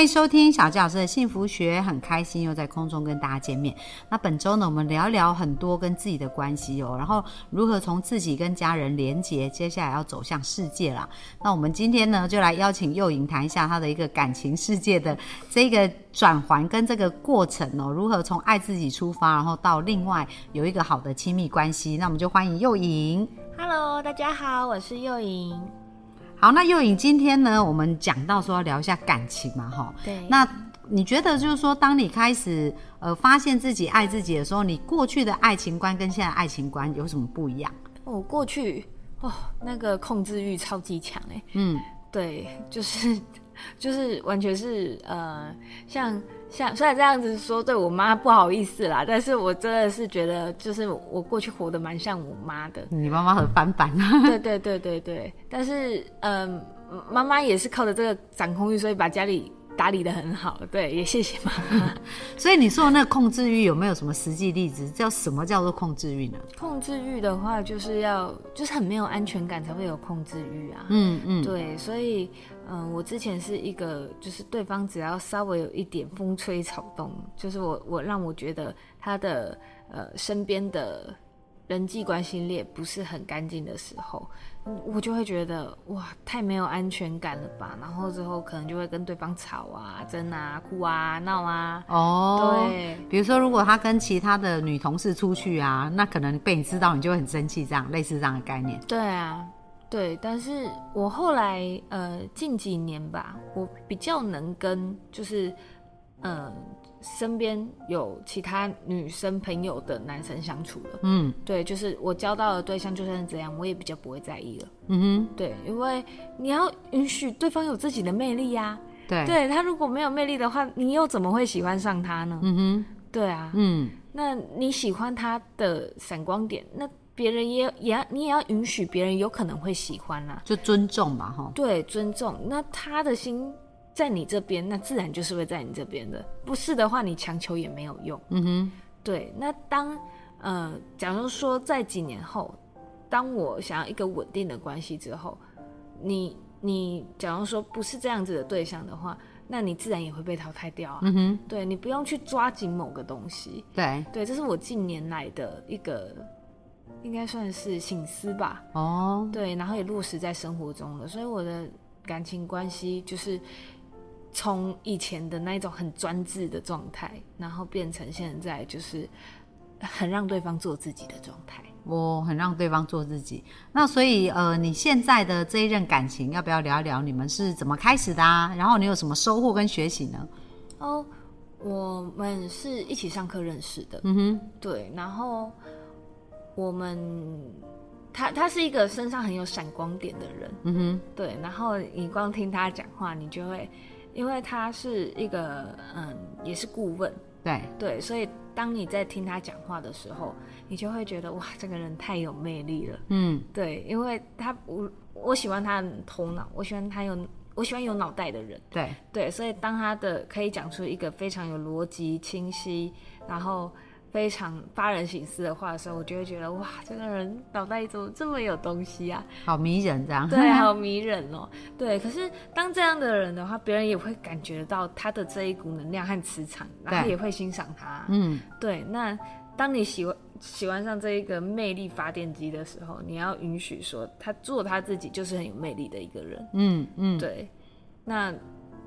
欢迎收听小纪老师的幸福学，很开心又在空中跟大家见面。那本周呢，我们聊聊很多跟自己的关系哦，然后如何从自己跟家人连结，接下来要走向世界啦。那我们今天呢，就来邀请幼颖谈一下她的一个感情世界的这个转环跟这个过程哦，如何从爱自己出发，然后到另外有一个好的亲密关系。那我们就欢迎幼颖。Hello，大家好，我是幼莹。好，那幼颖今天呢，我们讲到说要聊一下感情嘛，哈。对，那你觉得就是说，当你开始呃发现自己爱自己的时候，你过去的爱情观跟现在爱情观有什么不一样？我过去哦，那个控制欲超级强哎，嗯，对，就是就是完全是呃，像像虽然这样子说对我妈不好意思啦，但是我真的是觉得，就是我过去活得蛮像我妈的。你妈妈很翻版，对对对对对，但是嗯，妈妈也是靠着这个掌控欲，所以把家里打理的很好。对，也谢谢妈妈。所以你说的那个控制欲有没有什么实际例子？叫什么叫做控制欲呢？控制欲的话，就是要就是很没有安全感才会有控制欲啊。嗯嗯，对，所以嗯，我之前是一个，就是对方只要稍微有一点风吹草动，就是我我让我觉得他的呃身边的人际关系链不是很干净的时候，嗯我就会觉得哇，太没有安全感了吧。然后之后可能就会跟对方吵啊、争啊、哭啊、闹啊。哦，对，比如说如果他跟其他的女同事出去啊，那可能被你知道，你就会很生气，这样类似这样的概念。对啊，对，但是我后来呃近几年吧，我比较能跟就是呃身边有其他女生朋友的男生相处了。嗯对，就是我交到的对象就算是这样，我也比较不会在意了。嗯哼对，因为你要允许对方有自己的魅力呀、哼，对，对他如果没有魅力的话，你又怎么会喜欢上他呢？嗯哼，对啊，嗯那你喜欢他的闪光点，那别人也也要你也要允许别人有可能会喜欢啊。就尊重嘛，哈。对，尊重。那他的心在你这边，那自然就是会在你这边的。不是的话，你强求也没有用。嗯哼，对，那当呃，假如说在几年后，当我想要一个稳定的关系之后，你你假如说不是这样子的对象的话，那你自然也会被淘汰掉啊。嗯哼，对你不用去抓紧某个东西。对，对，这是我近年来的一个，应该算是醒思吧。哦，对，然后也落实在生活中了，所以我的感情关系就是从以前的那一种很专制的状态，然后变成现在就是很让对方做自己的状态。我很让对方做自己。那所以呃，你现在的这一任感情，要不要聊一聊你们是怎么开始的啊？然后你有什么收获跟学习呢？哦，我们是一起上课认识的，嗯哼，对，然后我们他他是一个身上很有闪光点的人，嗯哼，对，然后你光听他讲话，你就会，因为他是一个嗯，也是顾问，对，对，所以当你在听他讲话的时候，你就会觉得哇，这个人太有魅力了。嗯对，因为他我我喜欢他的头脑，我喜欢他有我喜欢有脑袋的人。对，对，所以当他的可以讲出一个非常有逻辑、清晰，然后非常发人省思的话的时候，我就会觉得哇，这个人脑袋怎么这么有东西啊？好迷人这样。对，好迷人哦。对，可是当这样的人的话，别人也会感觉到他的这一股能量和磁场，然后也会欣赏他。嗯，对，那当你喜欢喜欢上这一个魅力发电机的时候，你要允许说他做他自己就是很有魅力的一个人。嗯嗯，对，那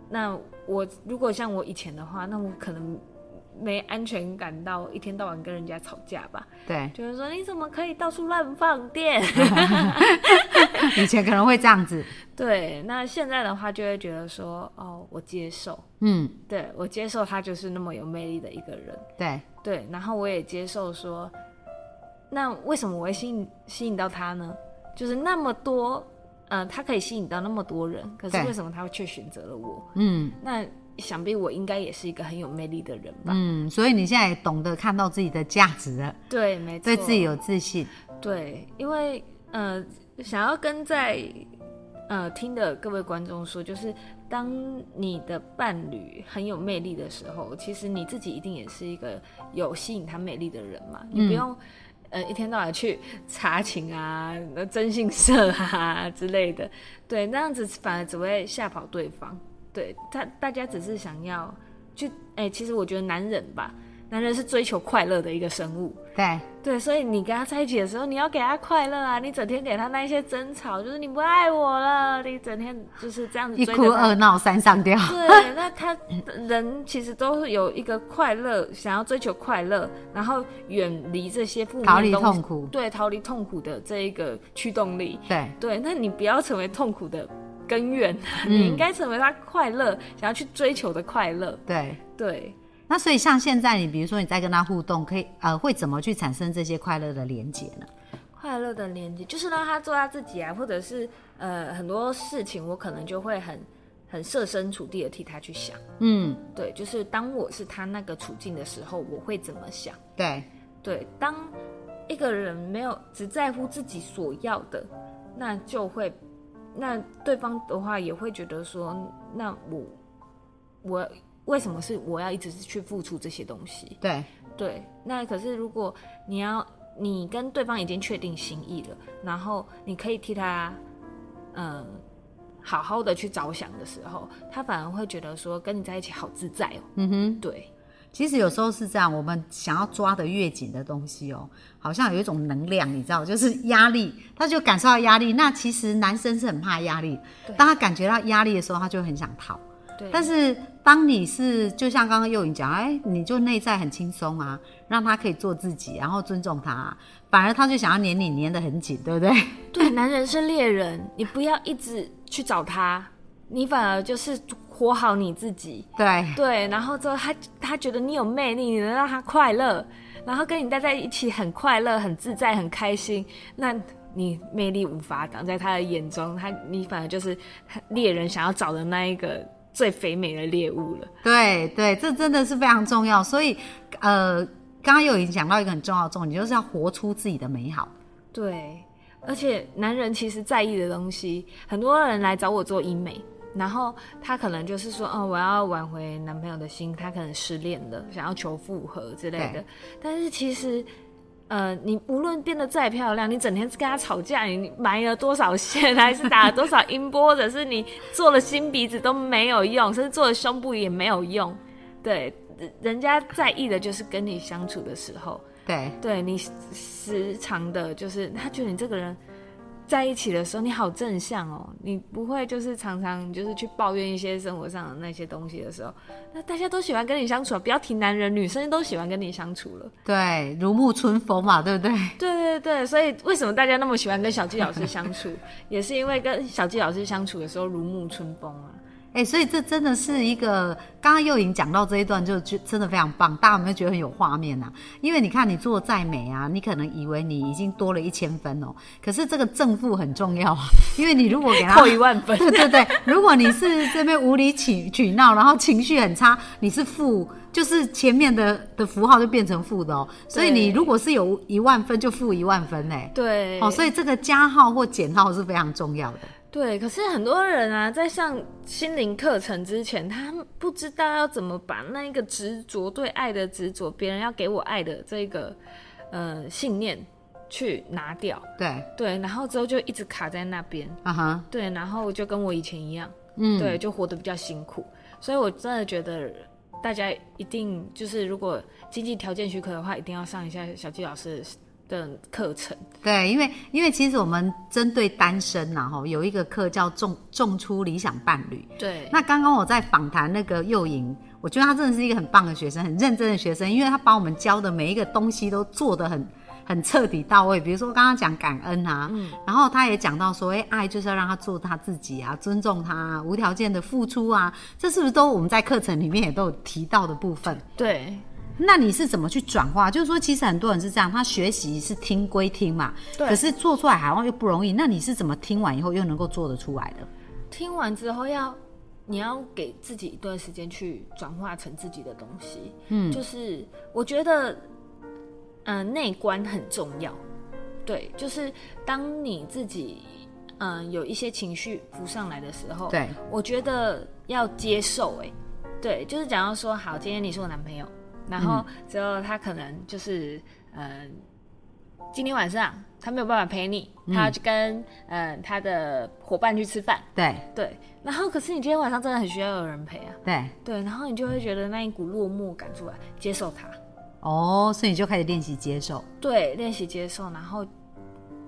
那我如果像我以前的话，那我可能没安全感到一天到晚跟人家吵架吧，对，就是说你怎么可以到处乱放电？以前可能会这样子。对，那现在的话就会觉得说，哦，我接受，嗯，对我接受他就是那么有魅力的一个人，对，对，然后我也接受说，那为什么我会吸引吸引到他呢？就是那么多，呃，他可以吸引到那么多人，可是为什么他却选择了我？嗯那想必我应该也是一个很有魅力的人吧？嗯，所以你现在也懂得看到自己的价值了，对，没错，对自己有自信。对，因为呃，想要跟在呃听的各位观众说，就是当你的伴侣很有魅力的时候，其实你自己一定也是一个有吸引他魅力的人嘛，你不用。呃，一天到晚去查情啊、征信社啊 之类的，对，那样子反而只会吓跑对方。对他，大家只是想要就，哎，其实我觉得男人吧。男人是追求快乐的一个生物，对对，所以你跟他在一起的时候，你要给他快乐啊！你整天给他那一些争吵，就是你不爱我了，你整天就是这样子一哭二闹三上吊。对，那他人其实都是有一个快乐，想要追求快乐，然后远离这些负面逃离痛苦，对，逃离痛苦的这一个驱动力。对对，那你不要成为痛苦的根源，你应该成为他快乐，想要去追求的快乐。对对。那所以像现在你比如说你在跟他互动，可以呃会怎么去产生这些快乐的连接呢？快乐的连接就是让他做他自己啊，或者是呃很多事情我可能就会很很设身处地的替他去想。嗯，对，就是当我是他那个处境的时候，我会怎么想？对对，当一个人没有只在乎自己所要的，那就会那对方的话也会觉得说，那我我。为什么是我要一直去付出这些东西？对对，那可是如果你要你跟对方已经确定心意了，然后你可以替他嗯好好的去着想的时候，他反而会觉得说跟你在一起好自在哦。嗯哼，对，其实有时候是这样，我们想要抓的越紧的东西哦，好像有一种能量，你知道，就是压力，他就感受到压力。那其实男生是很怕压力，当他感觉到压力的时候，他就很想逃。但是当你是就像刚刚幼颖讲，哎，你就内在很轻松啊，让他可以做自己，然后尊重他，反而他就想要黏你黏得很紧，对不对？对，男人是猎人，你不要一直去找他，你反而就是活好你自己。对对，然后之后他他觉得你有魅力，你能让他快乐，然后跟你待在一起很快乐、很自在、很开心，那你魅力无法挡，在他的眼中，他你反而就是猎人想要找的那一个。最肥美的猎物了，对对，这真的是非常重要。所以，呃，刚刚有已经讲到一个很重要的重点，就是要活出自己的美好。对，而且男人其实在意的东西，很多人来找我做医美，然后他可能就是说，哦，我要挽回男朋友的心，他可能失恋了，想要求复合之类的。但是其实。呃，你无论变得再漂亮，你整天跟他吵架，你埋了多少线，还是打了多少音波，或者是你做了新鼻子都没有用，甚至做了胸部也没有用。对，人家在意的就是跟你相处的时候，对，对你时常的，就是他觉得你这个人。在一起的时候，你好正向哦，你不会就是常常就是去抱怨一些生活上的那些东西的时候，那大家都喜欢跟你相处，不要提男人，女生都喜欢跟你相处了。对，如沐春风嘛，对不对？对对对，所以为什么大家那么喜欢跟小纪老师相处，也是因为跟小纪老师相处的时候如沐春风啊。哎，所以这真的是一个，刚刚又已经讲到这一段，就就真的非常棒，大家有没有觉得很有画面呐？因为你看你做再美啊，你可能以为你已经多了一千分哦，可是这个正负很重要啊，因为你如果给他扣一万分，对对对，如果你是这边无理取取闹，然后情绪很差，你是负，就是前面的的符号就变成负的哦，所以你如果是有一万分，就负一万分嘞，对，哦，所以这个加号或减号是非常重要的。对，可是很多人啊，在上心灵课程之前，他不知道要怎么把那一个执着对爱的执着，别人要给我爱的这个呃信念去拿掉。对对，然后之后就一直卡在那边。啊哈。对，然后就跟我以前一样，嗯，对，就活得比较辛苦。所以我真的觉得大家一定就是，如果经济条件许可的话，一定要上一下小纪老师。的课程对，因为因为其实我们针对单身呐，哈，有一个课叫种种出理想伴侣。对，那刚刚我在访谈那个幼莹，我觉得他真的是一个很棒的学生，很认真的学生，因为他把我们教的每一个东西都做得很很彻底到位。比如说刚刚讲感恩啊，嗯，然后他也讲到说，哎，爱就是要让他做他自己啊，尊重他，无条件的付出啊，这是不是都我们在课程里面也都有提到的部分？对。那你是怎么去转化？就是说，其实很多人是这样，他学习是听归听嘛，对。可是做出来好像又不容易。那你是怎么听完以后又能够做得出来的？听完之后要，你要给自己一段时间去转化成自己的东西。嗯，就是我觉得，嗯，内观很重要。对，就是当你自己。嗯有一些情绪浮上来的时候，对，我觉得要接受、哎，对，就是假如说好，今天你是我男朋友，然后之后他可能就是嗯。今天晚上他没有办法陪你，他要去跟嗯、呃他的伙伴去吃饭，对对。然后可是你今天晚上真的很需要有人陪啊，对，对。然后你就会觉得那一股落寞感出来，接受他，哦，所以你就开始练习接受，对，练习接受。然后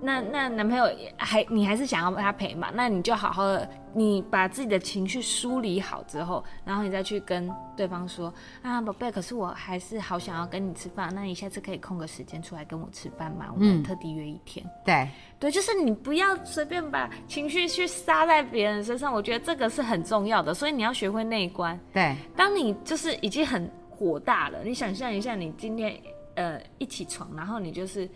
那那男朋友也还你还是想要他陪嘛？那你就好好的，你把自己的情绪梳理好之后，然后你再去跟对方说啊，宝贝，可是我还是好想要跟你吃饭，那你下次可以空个时间出来跟我吃饭吗？我们特地约一天。对对，就是你不要随便把情绪去撒在别人身上，我觉得这个是很重要的，所以你要学会内观。对当你就是已经很火大了，你想象一下，你今天呃一起床，然后你就是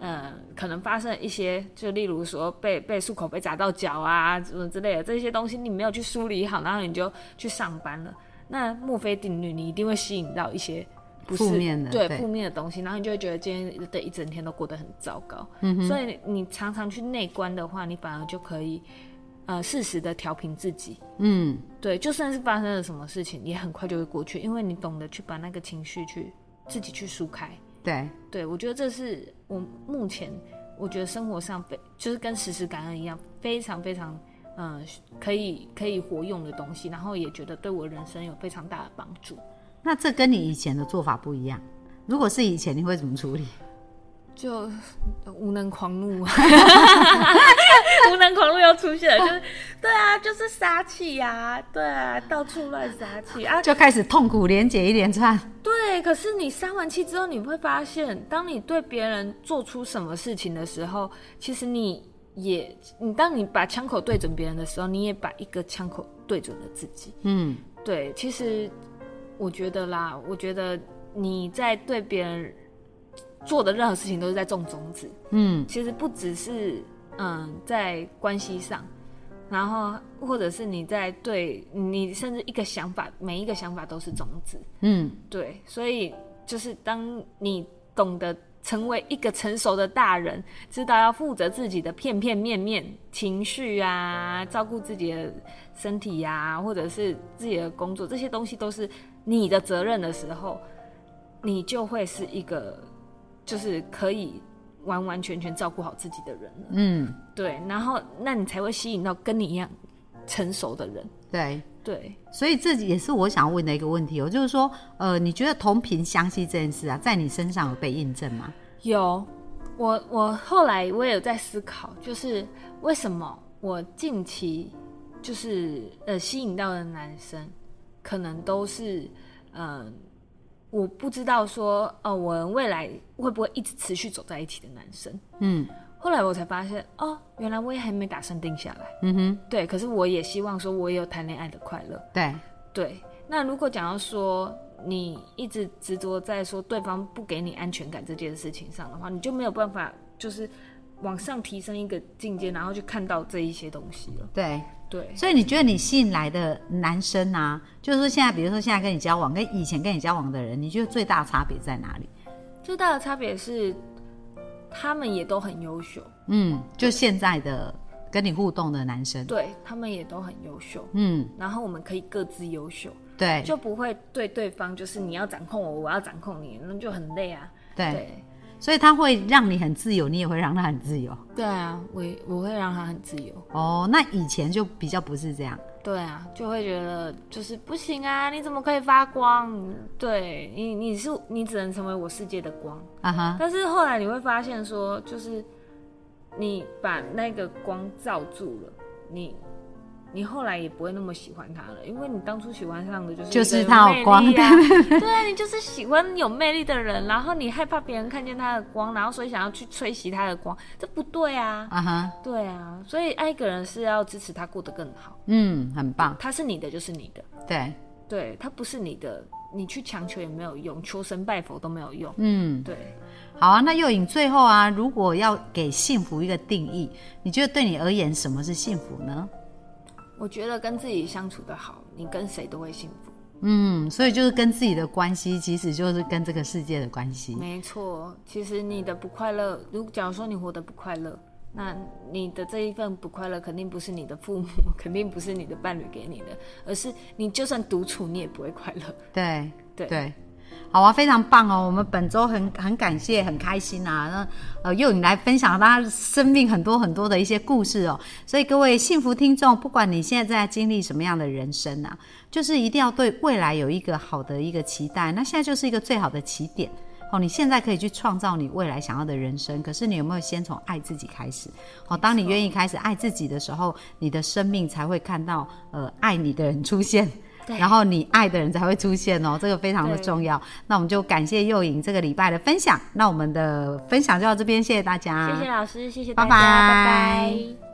呃可能发生了一些，就例如说被被漱口被砸到脚啊，什么之类的这些东西，你没有去梳理好，然后你就去上班了。那墨菲定律，你一定会吸引到一些不是负面的对对负面的东西，然后你就会觉得今天的一整天都过得很糟糕。嗯、所以你常常去内观的话，你反而就可以呃适时的调平自己。嗯，对，就算是发生了什么事情，也很快就会过去，因为你懂得去把那个情绪去自己去疏开。对对我觉得这是我目前我觉得生活上非就是跟时时感恩一样，非常非常嗯、呃可以可以活用的东西，然后也觉得对我人生有非常大的帮助。那这跟你以前的做法不一样。如果是以前，你会怎么处理？就无能狂怒啊，无能狂怒又出现了，就是对啊，就是杀气呀、对啊，到处乱杀气啊，就开始痛苦连结一连串。对，可是你杀完气之后，你会发现，当你对别人做出什么事情的时候，其实你也，你当你把枪口对准别人的时候，你也把一个枪口对准了自己。嗯，对，其实我觉得啦，我觉得你在对别人做的任何事情都是在种种子。嗯，其实不只是嗯在关系上，然后或者是你在对你甚至一个想法，每一个想法都是种子。嗯，对，所以就是当你懂得成为一个成熟的大人，知道要负责自己的片片面面情绪啊，照顾自己的身体呀、或者是自己的工作，这些东西都是你的责任的时候，你就会是一个就是可以完完全全照顾好自己的人了。嗯，对，然后那你才会吸引到跟你一样成熟的人。对。对，所以这也是我想要问的一个问题哦，就是说，呃，你觉得同频相吸这件事啊，在你身上有被印证吗？有，我我后来我也有在思考，就是为什么我近期就是呃吸引到的男生，可能都是嗯、呃我不知道说哦，我们未来会不会一直持续走在一起的男生。嗯后来我才发现，哦，原来我也还没打算定下来。嗯哼，对，可是我也希望说，我也有谈恋爱的快乐。对，对，那如果讲到说你一直执着在说对方不给你安全感这件事情上的话，你就没有办法就是往上提升一个境界，然后去看到这一些东西了。对。对，所以你觉得你吸引来的男生啊，就是说现在，比如说现在跟你交往，跟以前跟你交往的人，你觉得最大的差别在哪里？最大的差别是他们也都很优秀，嗯，就现在的跟你互动的男生，对他们也都很优秀，嗯，然后我们可以各自优秀，对，就不会对对方就是你要掌控我，我要掌控你，那就很累啊。对，对所以他会让你很自由，你也会让他很自由。对啊，我我会让他很自由。哦，那以前就比较不是这样。对啊，就会觉得就是不行啊！你怎么可以发光？对你，你是你只能成为我世界的光。啊哈，但是后来你会发现说，就是你把那个光罩住了，你你后来也不会那么喜欢他了，因为你当初喜欢上的就是就是他有光 对啊，你就是喜欢有魅力的人，然后你害怕别人看见他的光，然后所以想要去吹熄他的光，这不对啊。啊哈，对啊，所以爱一个人是要支持他过得更好，嗯，很棒，他是你的就是你的。对，对，他不是你的，你去强求也没有用，求神拜佛都没有用。嗯，对，好啊。那又影最后啊，如果要给幸福一个定义，你觉得对你而言什么是幸福呢？我觉得跟自己相处的好，你跟谁都会幸福。嗯，所以就是跟自己的关系，其实就是跟这个世界的关系。没错，其实你的不快乐，如果假如说你活得不快乐，那你的这一份不快乐，肯定不是你的父母，肯定不是你的伴侣给你的，而是你就算独处，你也不会快乐。对对对，好啊，非常棒哦！我们本周很很感谢，很开心啊！那呃，又你来分享他生命很多很多的一些故事哦。所以各位幸福听众，不管你现在正在经历什么样的人生啊，就是一定要对未来有一个好的一个期待。那现在就是一个最好的起点。哦，你现在可以去创造你未来想要的人生，可是你有没有先从爱自己开始？哦，当你愿意开始爱自己的时候，你的生命才会看到呃爱你的人出现，然后你爱的人才会出现哦，这个非常的重要。那我们就感谢幼颖这个礼拜的分享，那我们的分享就到这边，谢谢大家，谢谢老师，谢谢拜大家，拜。拜拜